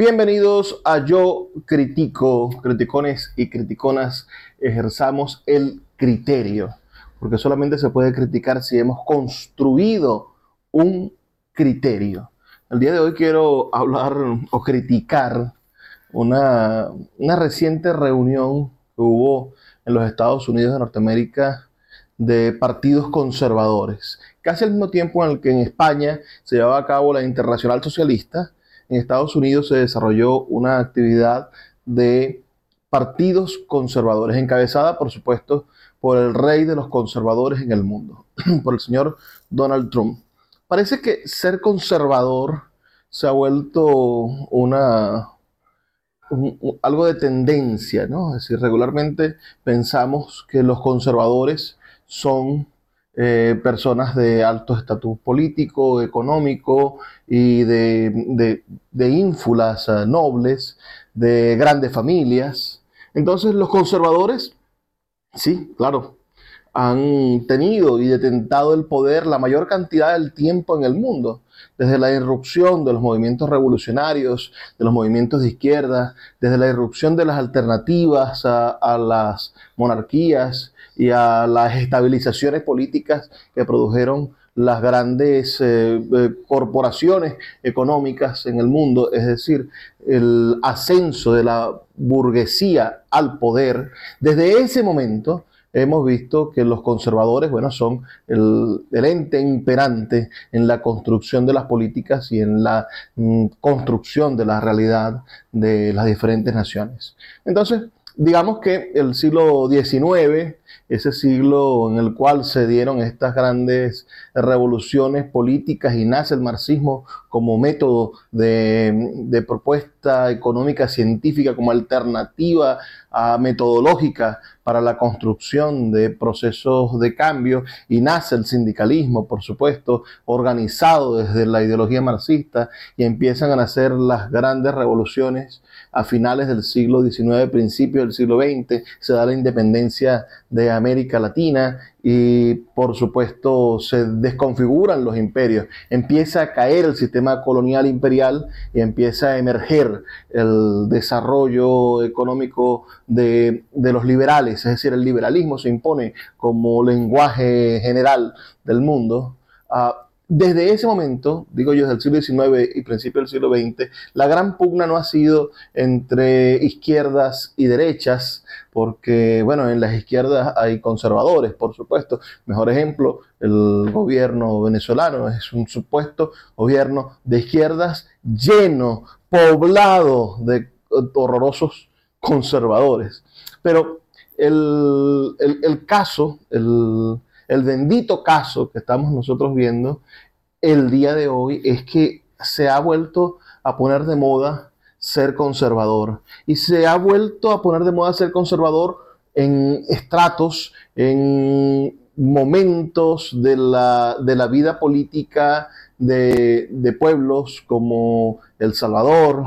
Bienvenidos a Yo Critico, criticones y criticonas, ejerzamos el criterio, porque solamente se puede criticar si hemos construido un criterio. El día de hoy quiero hablar o criticar una, una reciente reunión que hubo en los Estados Unidos de Norteamérica de partidos conservadores, casi al mismo tiempo en el que en España se llevaba a cabo la Internacional Socialista, en Estados Unidos se desarrolló una actividad de partidos conservadores, encabezada, por supuesto, por el rey de los conservadores en el mundo, por el señor Donald Trump. Parece que ser conservador se ha vuelto una, algo de tendencia, ¿no? Es decir, regularmente pensamos que los conservadores son eh, personas de alto estatus político, económico y de, de, ínfulas eh, nobles, de grandes familias. Entonces los conservadores, sí, claro, han tenido y detentado el poder la mayor cantidad del tiempo en el mundo, desde la irrupción de los movimientos revolucionarios, de los movimientos de izquierda, desde la irrupción de las alternativas a las monarquías y a las estabilizaciones políticas que produjeron las grandes eh, eh, corporaciones económicas en el mundo, es decir, el ascenso de la burguesía al poder, desde ese momento hemos visto que los conservadores, bueno, son el, ente imperante en la construcción de las políticas y en la mm, construcción de la realidad de las diferentes naciones. Entonces, digamos que el siglo XIX, ese siglo en el cual se dieron estas grandes revoluciones políticas y nace el marxismo como método de, propuesta económica científica, como alternativa a metodológica para la construcción de procesos de cambio. Y nace el sindicalismo, por supuesto, organizado desde la ideología marxista y empiezan a nacer las grandes revoluciones a finales del siglo XIX, principios del siglo XX, se da la independencia de América Latina y por supuesto se desconfiguran los imperios, empieza a caer el sistema colonial imperial y empieza a emerger el desarrollo económico de, los liberales, es decir, el liberalismo se impone como lenguaje general del mundo. Ah, desde ese momento, digo yo, desde el siglo XIX y principio del siglo XX, la gran pugna no ha sido entre izquierdas y derechas, porque, bueno, en las izquierdas hay conservadores, por supuesto. Mejor ejemplo, el gobierno venezolano es un supuesto gobierno de izquierdas lleno, poblado de horrorosos conservadores. Pero el, el caso, el el bendito caso que estamos nosotros viendo el día de hoy es que se ha vuelto a poner de moda ser conservador. Y se ha vuelto a poner de moda ser conservador en estratos, en momentos de la, vida política de, de, pueblos como El Salvador,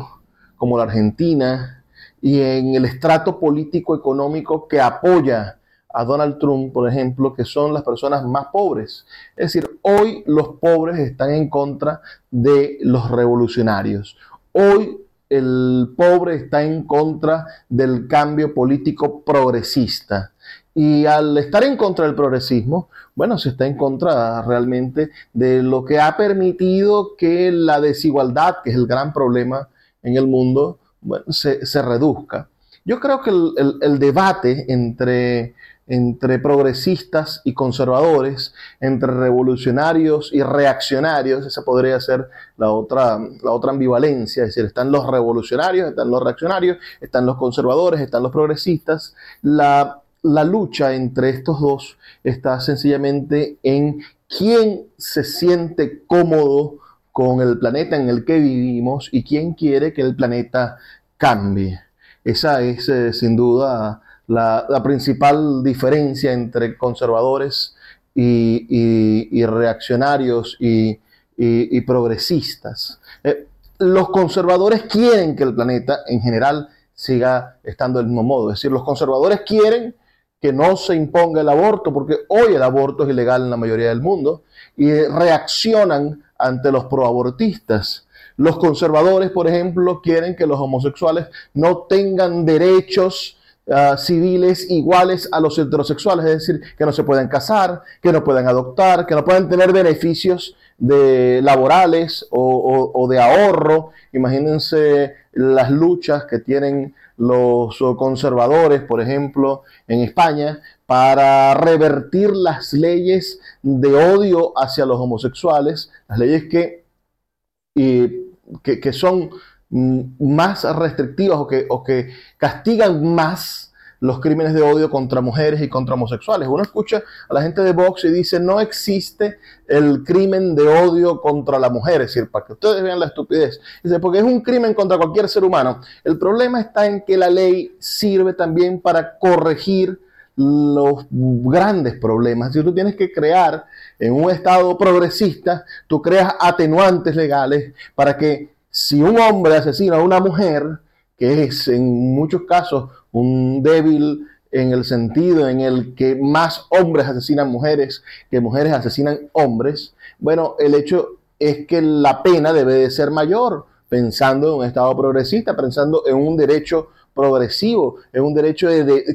como la Argentina, y en el estrato político económico que apoya a Donald Trump, por ejemplo, que son las personas más pobres. Es decir, hoy los pobres están en contra de los revolucionarios. Hoy el pobre está en contra del cambio político progresista. Y al estar en contra del progresismo, bueno, se está en contra realmente de lo que ha permitido que la desigualdad, que es el gran problema en el mundo, bueno, se, reduzca. Yo creo que el debate entre entre progresistas y conservadores, entre revolucionarios y reaccionarios, esa podría ser la otra, la otra ambivalencia, es decir, están los revolucionarios, están los reaccionarios, están los conservadores, están los progresistas. La, la lucha entre estos dos está sencillamente en quién se siente cómodo con el planeta en el que vivimos y quién quiere que el planeta cambie. Esa es eh, sin duda la, principal diferencia entre conservadores y, reaccionarios y, progresistas. Eh, los conservadores quieren que el planeta en general siga estando del mismo modo. Es decir, los conservadores quieren que no se imponga el aborto, porque hoy el aborto es ilegal en la mayoría del mundo, y reaccionan ante los proabortistas. Los conservadores, por ejemplo, quieren que los homosexuales no tengan derechos ah, civiles iguales a los heterosexuales, es decir, que no se puedan casar, que no puedan adoptar, que no puedan tener beneficios de laborales o, de ahorro. Imagínense las luchas que tienen los conservadores, por ejemplo, en España, para revertir las leyes de odio hacia los homosexuales, las leyes que, que, son más restrictivas o que, o que castigan más los crímenes de odio contra mujeres y contra homosexuales. Uno escucha a la gente de Vox y dice, no existe el crimen de odio contra la mujer, es decir, para que ustedes vean la estupidez. Dice, porque es un crimen contra cualquier ser humano. El problema está en que la ley sirve también para corregir los grandes problemas. Si tú tienes que crear en un estado progresista, tú creas atenuantes legales para que si un hombre asesina a una mujer, que es en muchos casos un débil en el sentido en el que más hombres asesinan mujeres que mujeres asesinan hombres, bueno, el hecho es que la pena debe de ser mayor, pensando en un Estado progresista, pensando en un derecho progresivo, en un derecho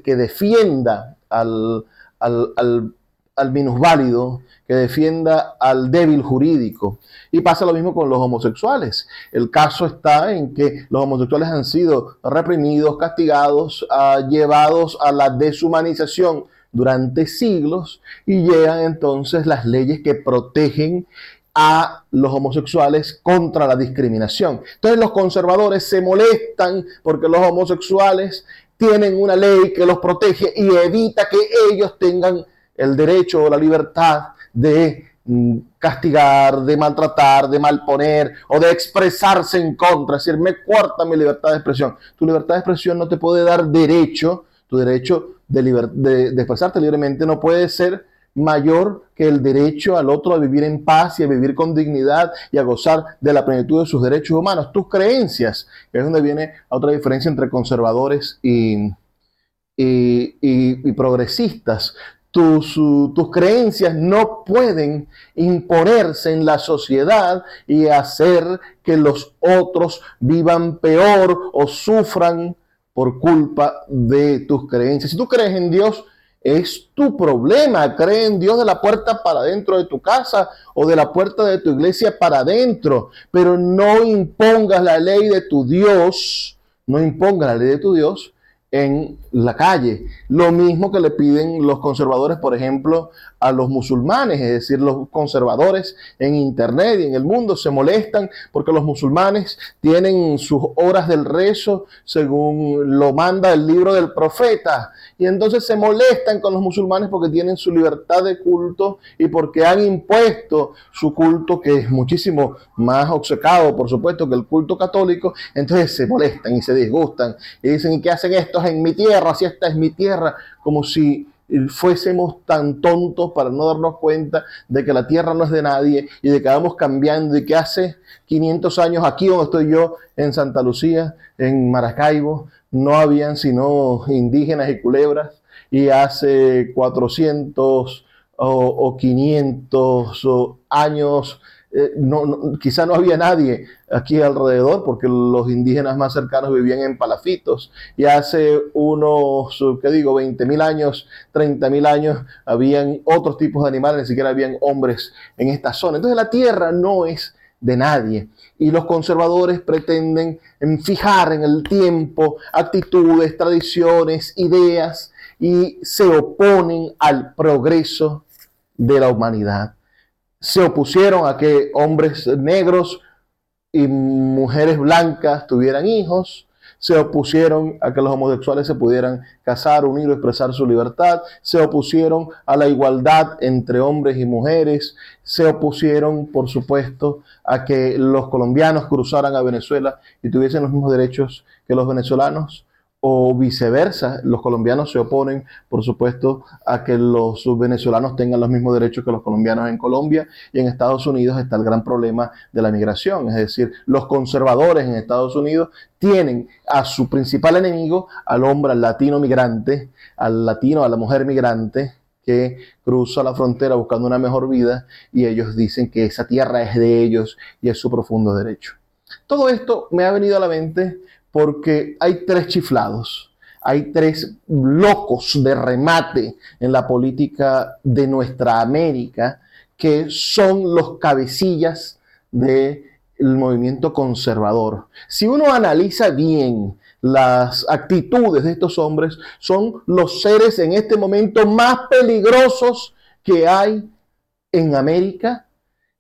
que defienda al, al, al, al minusválido, que defienda al débil jurídico. Y pasa lo mismo con los homosexuales. El caso está en que los homosexuales han sido reprimidos, castigados, ah, llevados a la deshumanización durante siglos y llegan entonces las leyes que protegen a los homosexuales contra la discriminación. Entonces los conservadores se molestan porque los homosexuales tienen una ley que los protege y evita que ellos tengan el derecho o la libertad de mm, castigar, de maltratar, de malponer o de expresarse en contra. Es decir, me cuarta mi libertad de expresión. Tu libertad de expresión no te puede dar derecho, tu derecho de, expresarte libremente no puede ser mayor que el derecho al otro a vivir en paz y a vivir con dignidad y a gozar de la plenitud de sus derechos humanos. Tus creencias, que es donde viene otra diferencia entre conservadores y, y, y progresistas tus, creencias no pueden imponerse en la sociedad y hacer que los otros vivan peor o sufran por culpa de tus creencias. Si tú crees en Dios, es tu problema. Cree en Dios de la puerta para dentro de tu casa o de la puerta de tu iglesia para adentro, pero no impongas la ley de tu Dios, no impongas la ley de tu Dios en la calle. Lo mismo que le piden los conservadores, por ejemplo, a los musulmanes, es decir, los conservadores en Internet y en el mundo se molestan porque los musulmanes tienen sus horas del rezo según lo manda el libro del profeta. Y entonces se molestan con los musulmanes porque tienen su libertad de culto y porque han impuesto su culto, que es muchísimo más obcecado, por supuesto, que el culto católico. Entonces se molestan y se disgustan y dicen, ¿y qué hacen en mi tierra? Si esta es mi tierra, como si fuésemos tan tontos para no darnos cuenta de que la tierra no es de nadie y de que vamos cambiando y que hace 500 años aquí donde estoy yo en Santa Lucía, en Maracaibo, no habían sino indígenas y culebras y hace 400 o, 500 años eh, no, quizá no había nadie aquí alrededor porque los indígenas más cercanos vivían en palafitos y hace unos, ¿qué digo?, 20 mil años, 30 mil años, habían otros tipos de animales, ni siquiera habían hombres en esta zona. Entonces la tierra no es de nadie. Y los conservadores pretenden fijar en el tiempo actitudes, tradiciones, ideas y se oponen al progreso de la humanidad se opusieron a que hombres negros y mujeres blancas tuvieran hijos, se opusieron a que los homosexuales se pudieran casar, unir o expresar su libertad, se opusieron a la igualdad entre hombres y mujeres, se opusieron, por supuesto, a que los colombianos cruzaran a Venezuela y tuviesen los mismos derechos que los venezolanos o viceversa. Los colombianos se oponen, por supuesto, a que los venezolanos tengan los mismos derechos que los colombianos en Colombia y en Estados Unidos está el gran problema de la migración. Es decir, los conservadores en Estados Unidos tienen a su principal enemigo al hombre, al latino migrante, al latino, a la mujer migrante que cruza la frontera buscando una mejor vida y ellos dicen que esa tierra es de ellos y es su profundo derecho. Todo esto me ha venido a la mente porque hay tres chiflados, hay tres locos de remate en la política de nuestra América que son los cabecillas del movimiento conservador. Si uno analiza bien las actitudes de estos hombres, son los seres en este momento más peligrosos que hay en América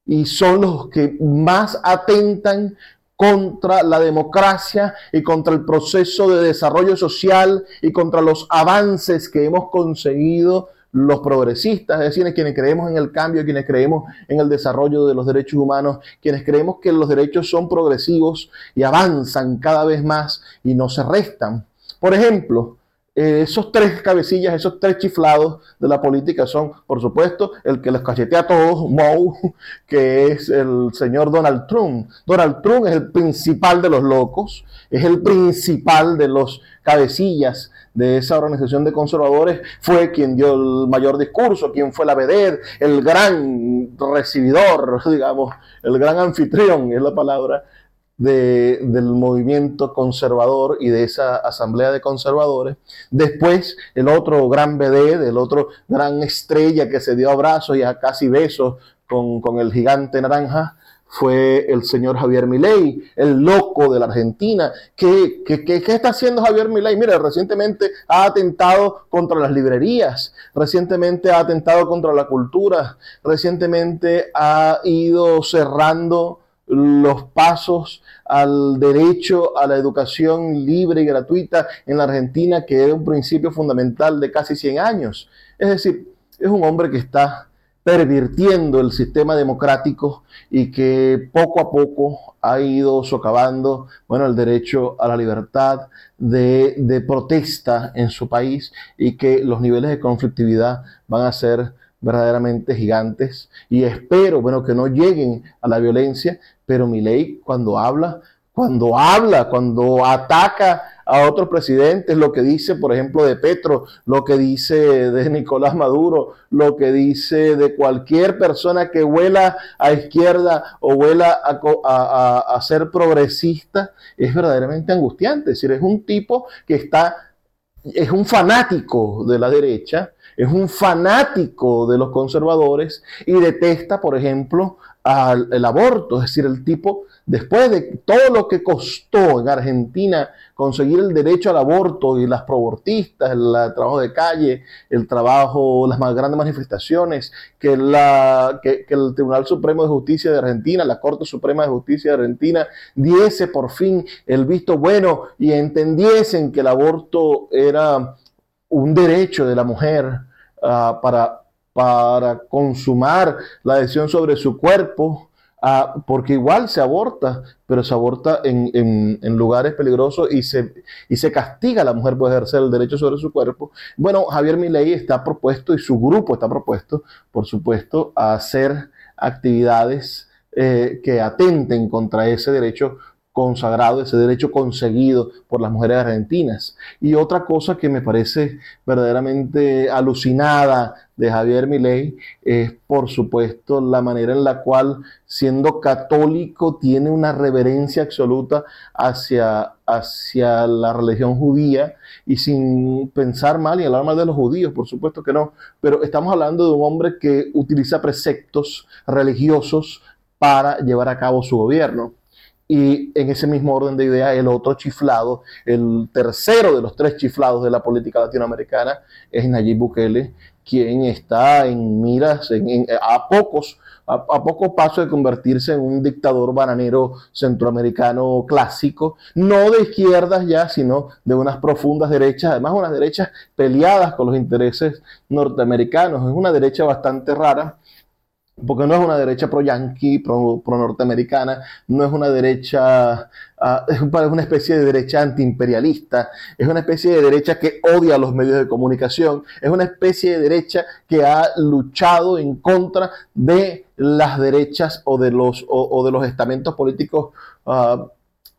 y son los que más atentan contra la democracia y contra el proceso de desarrollo social y contra los avances que hemos conseguido los progresistas, es decir, quienes creemos en el cambio, quienes creemos en el desarrollo de los derechos humanos, quienes creemos que los derechos son progresivos y avanzan cada vez más y no se restan. Por ejemplo, eh, esos tres cabecillas, esos tres chiflados de la política son, por supuesto, el que les cachetea a todos, Moe, que es el señor Donald Trump. Donald Trump es el principal de los locos, es el principal de los cabecillas de esa organización de conservadores, fue quien dio el mayor discurso, quien fue la vedette, el gran recibidor, digamos, el gran anfitrión, es la palabra, del movimiento conservador y de esa asamblea de conservadores. Después, el otro gran BD, el otro gran estrella que se dio abrazos y a casi besos con, con el gigante naranja, fue el señor Javier Milei, el loco de la Argentina. ¿Qué, qué, qué, qué está haciendo Javier Milei? Mira, recientemente ha atentado contra las librerías, recientemente ha atentado contra la cultura, recientemente ha ido cerrando los pasos al derecho a la educación libre y gratuita en la Argentina, que era un principio fundamental de casi 100 años. Es decir, es un hombre que está pervirtiendo el sistema democrático y que poco a poco ha ido socavando bueno, el derecho a la libertad de, de protesta en su país y que los niveles de conflictividad van a ser verdaderamente gigantes y espero, bueno, que no lleguen a la violencia, pero mi ley cuando habla, cuando habla, cuando ataca a otros presidentes, lo que dice, por ejemplo, de Petro, lo que dice de Nicolás Maduro, lo que dice de cualquier persona que vuela a izquierda o vuela a, a ser progresista, es verdaderamente angustiante. Es decir, es un tipo que está, es un fanático de la derecha, es un fanático de los conservadores y detesta, por ejemplo, al, el aborto. Es decir, el tipo, después de todo lo que costó en Argentina conseguir el derecho al aborto y las probortistas, el, trabajo de calle, el trabajo, las más grandes manifestaciones, que, la, que, que el Tribunal Supremo de Justicia de Argentina, la Corte Suprema de Justicia de Argentina, diese por fin el visto bueno y entendiesen que el aborto era un derecho de la mujer Ah, para, consumar la decisión sobre su cuerpo, ah, porque igual se aborta, pero se aborta en, lugares peligrosos y se, y se castiga a la mujer por ejercer el derecho sobre su cuerpo. Bueno, Javier Milei está propuesto y su grupo está propuesto, por supuesto, a hacer actividades eh, que atenten contra ese derecho consagrado, ese derecho conseguido por las mujeres argentinas. Y otra cosa que me parece verdaderamente alucinada de Javier Milei es, por supuesto, la manera en la cual, siendo católico, tiene una reverencia absoluta hacia, hacia la religión judía y sin pensar mal y hablar mal de los judíos, por supuesto que no, pero estamos hablando de un hombre que utiliza preceptos religiosos para llevar a cabo su gobierno. Y en ese mismo orden de ideas, el otro chiflado, el tercero de los tres chiflados de la política latinoamericana, es Nayib Bukele, quien está en miras, a pocos, a, a poco paso de convertirse en un dictador bananero centroamericano clásico, no de izquierdas ya, sino de unas profundas derechas, además unas derechas peleadas con los intereses norteamericanos. Es una derecha bastante rara porque no es una derecha pro-yanqui, pro-norteamericana, no es una derecha, uh, es una especie de derecha antiimperialista, es una especie de derecha que odia a los medios de comunicación, es una especie de derecha que ha luchado en contra de las derechas o de los, o, de los estamentos políticos. Uh,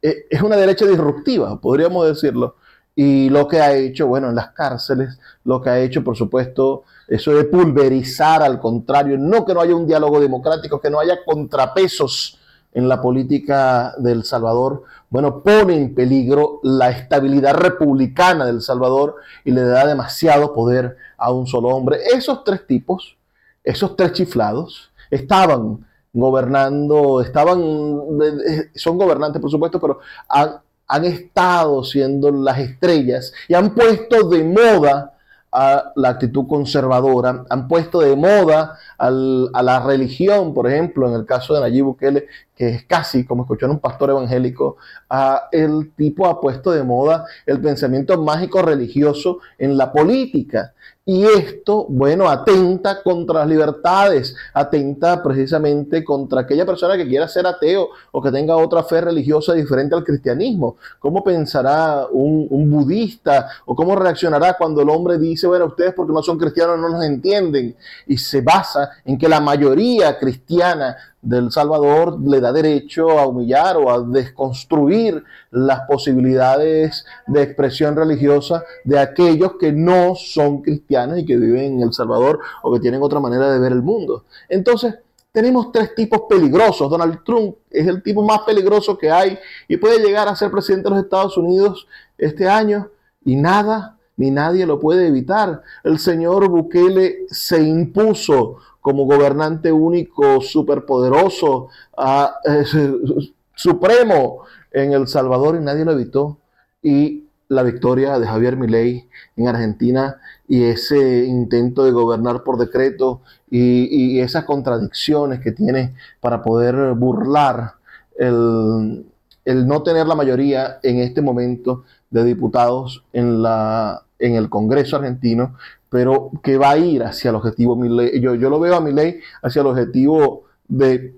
es una derecha disruptiva, podríamos decirlo. Y lo que ha hecho, bueno, en las cárceles, lo que ha hecho, por supuesto, eso de pulverizar al contrario, no que no haya un diálogo democrático, que no haya contrapesos en la política del Salvador, bueno, pone en peligro la estabilidad republicana del Salvador y le da demasiado poder a un solo hombre. Esos tres tipos, esos tres chiflados, estaban gobernando, estaban, son gobernantes por supuesto, pero han, han estado siendo las estrellas y han puesto de moda a la actitud conservadora, han puesto de moda a la religión, por ejemplo, en el caso de Nayib Bukele, que es casi como escuchar un pastor evangélico, el tipo ha puesto de moda el pensamiento mágico religioso en la política. Y esto, bueno, atenta contra las libertades, atenta precisamente contra aquella persona que quiera ser ateo o que tenga otra fe religiosa diferente al cristianismo. ¿Cómo pensará un, un budista o cómo reaccionará cuando el hombre dice, bueno, ustedes porque no son cristianos no nos entienden? Y se basa en que la mayoría cristiana del Salvador le da derecho a humillar o a desconstruir las posibilidades de expresión religiosa de aquellos que no son cristianos y que viven en El Salvador o que tienen otra manera de ver el mundo. Entonces, tenemos tres tipos peligrosos. Donald Trump es el tipo más peligroso que hay y puede llegar a ser presidente de los Estados Unidos este año y nada ni nadie lo puede evitar. El señor Bukele se impuso como gobernante único, superpoderoso, supremo en El Salvador y nadie lo evitó. Y la victoria de Javier Milei en Argentina y ese intento de gobernar por decreto y, y esas contradicciones que tiene para poder burlar el, el, no tener la mayoría en este momento de diputados en, la, en el Congreso argentino pero que va a ir hacia el objetivo Yo, yo lo veo a ley hacia el objetivo de,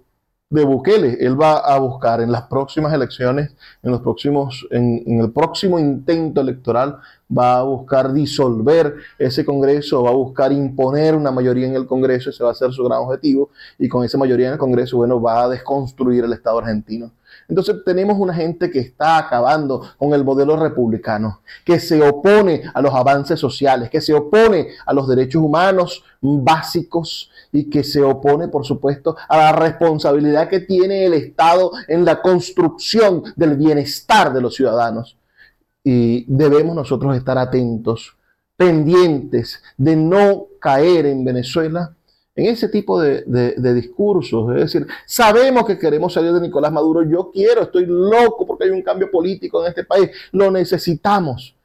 de Bukele. Él va a buscar en las próximas elecciones, en, los próximos, en, en, el próximo intento electoral, va a buscar disolver ese Congreso, va a buscar imponer una mayoría en el Congreso, ese va a ser su gran objetivo, y con esa mayoría en el Congreso, bueno, va a desconstruir el Estado argentino. Entonces tenemos una gente que está acabando con el modelo republicano, que se opone a los avances sociales, que se opone a los derechos humanos básicos y que se opone, por supuesto, a la responsabilidad que tiene el Estado en la construcción del bienestar de los ciudadanos. Y debemos nosotros estar atentos, pendientes de no caer en Venezuela en ese tipo de, discursos. Es decir, sabemos que queremos salir de Nicolás Maduro, yo quiero, estoy loco porque hay un cambio político en este país, lo necesitamos.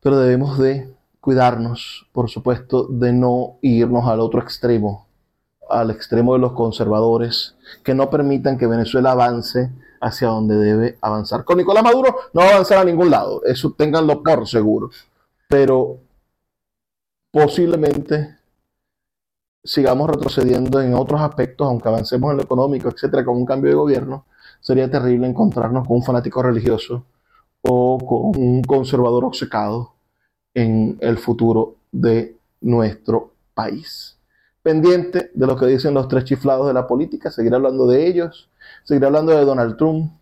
Pero debemos de cuidarnos, por supuesto, de no irnos al otro extremo, al extremo de los conservadores, que no permitan que Venezuela avance hacia donde debe avanzar. Con Nicolás Maduro no va a avanzar a ningún lado, eso tenganlo por seguro. Pero posiblemente sigamos retrocediendo en otros aspectos, aunque avancemos en lo económico, etcétera, con un cambio de gobierno, sería terrible encontrarnos con un fanático religioso o con un conservador obcecado en el futuro de nuestro país. Pendiente de lo que dicen los tres chiflados de la política, seguiré hablando de ellos, seguiré hablando de Donald Trump.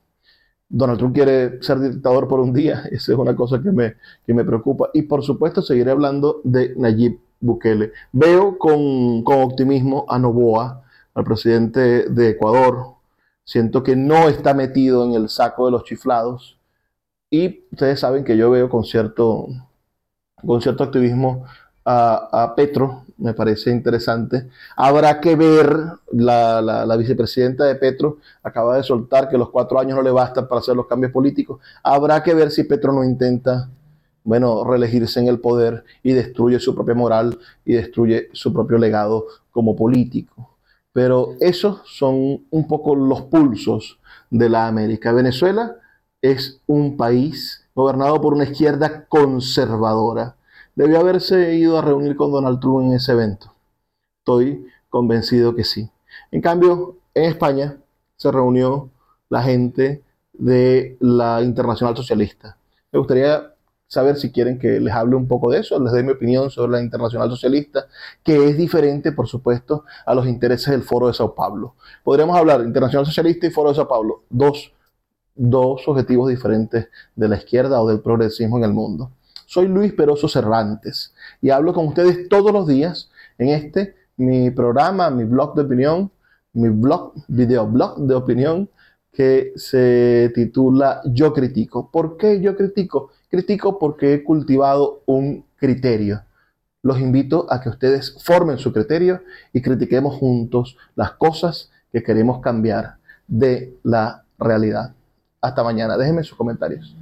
Donald Trump quiere ser dictador por un día, esa es una cosa que me, que me preocupa. Y por supuesto seguiré hablando de Nayib Bukele. Veo con, optimismo a Novoa, al presidente de Ecuador. Siento que no está metido en el saco de los chiflados. Y ustedes saben que yo veo con cierto, con cierto activismo a, Petro, me parece interesante. Habrá que ver, la, la, vicepresidenta de Petro acaba de soltar que los cuatro años no le bastan para hacer los cambios políticos. Habrá que ver si Petro no intenta bueno, reelegirse en el poder y destruye su propia moral y destruye su propio legado como político. Pero esos son un poco los pulsos de la América. Venezuela es un país gobernado por una izquierda conservadora. Debió haberse ido a reunir con Donald Trump en ese evento. Estoy convencido que sí. En cambio, en España se reunió la gente de la Internacional Socialista. Me gustaría saber si quieren que les hable un poco de eso, les doy mi opinión sobre la Internacional Socialista, que es diferente, por supuesto, a los intereses del Foro de Sao Paulo. Podríamos hablar Internacional Socialista y Foro de Sao Paulo, dos, dos objetivos diferentes de la izquierda o del progresismo en el mundo. Soy Luis Peroso Cervantes y hablo con ustedes todos los días en este, mi programa, mi blog de opinión, mi blog, videoblog de opinión que se titula Yo critico. ¿Por qué yo critico? Critico porque he cultivado un criterio. Los invito a que ustedes formen su criterio y critiquemos juntos las cosas que queremos cambiar de la realidad. Hasta mañana. Déjenme sus comentarios.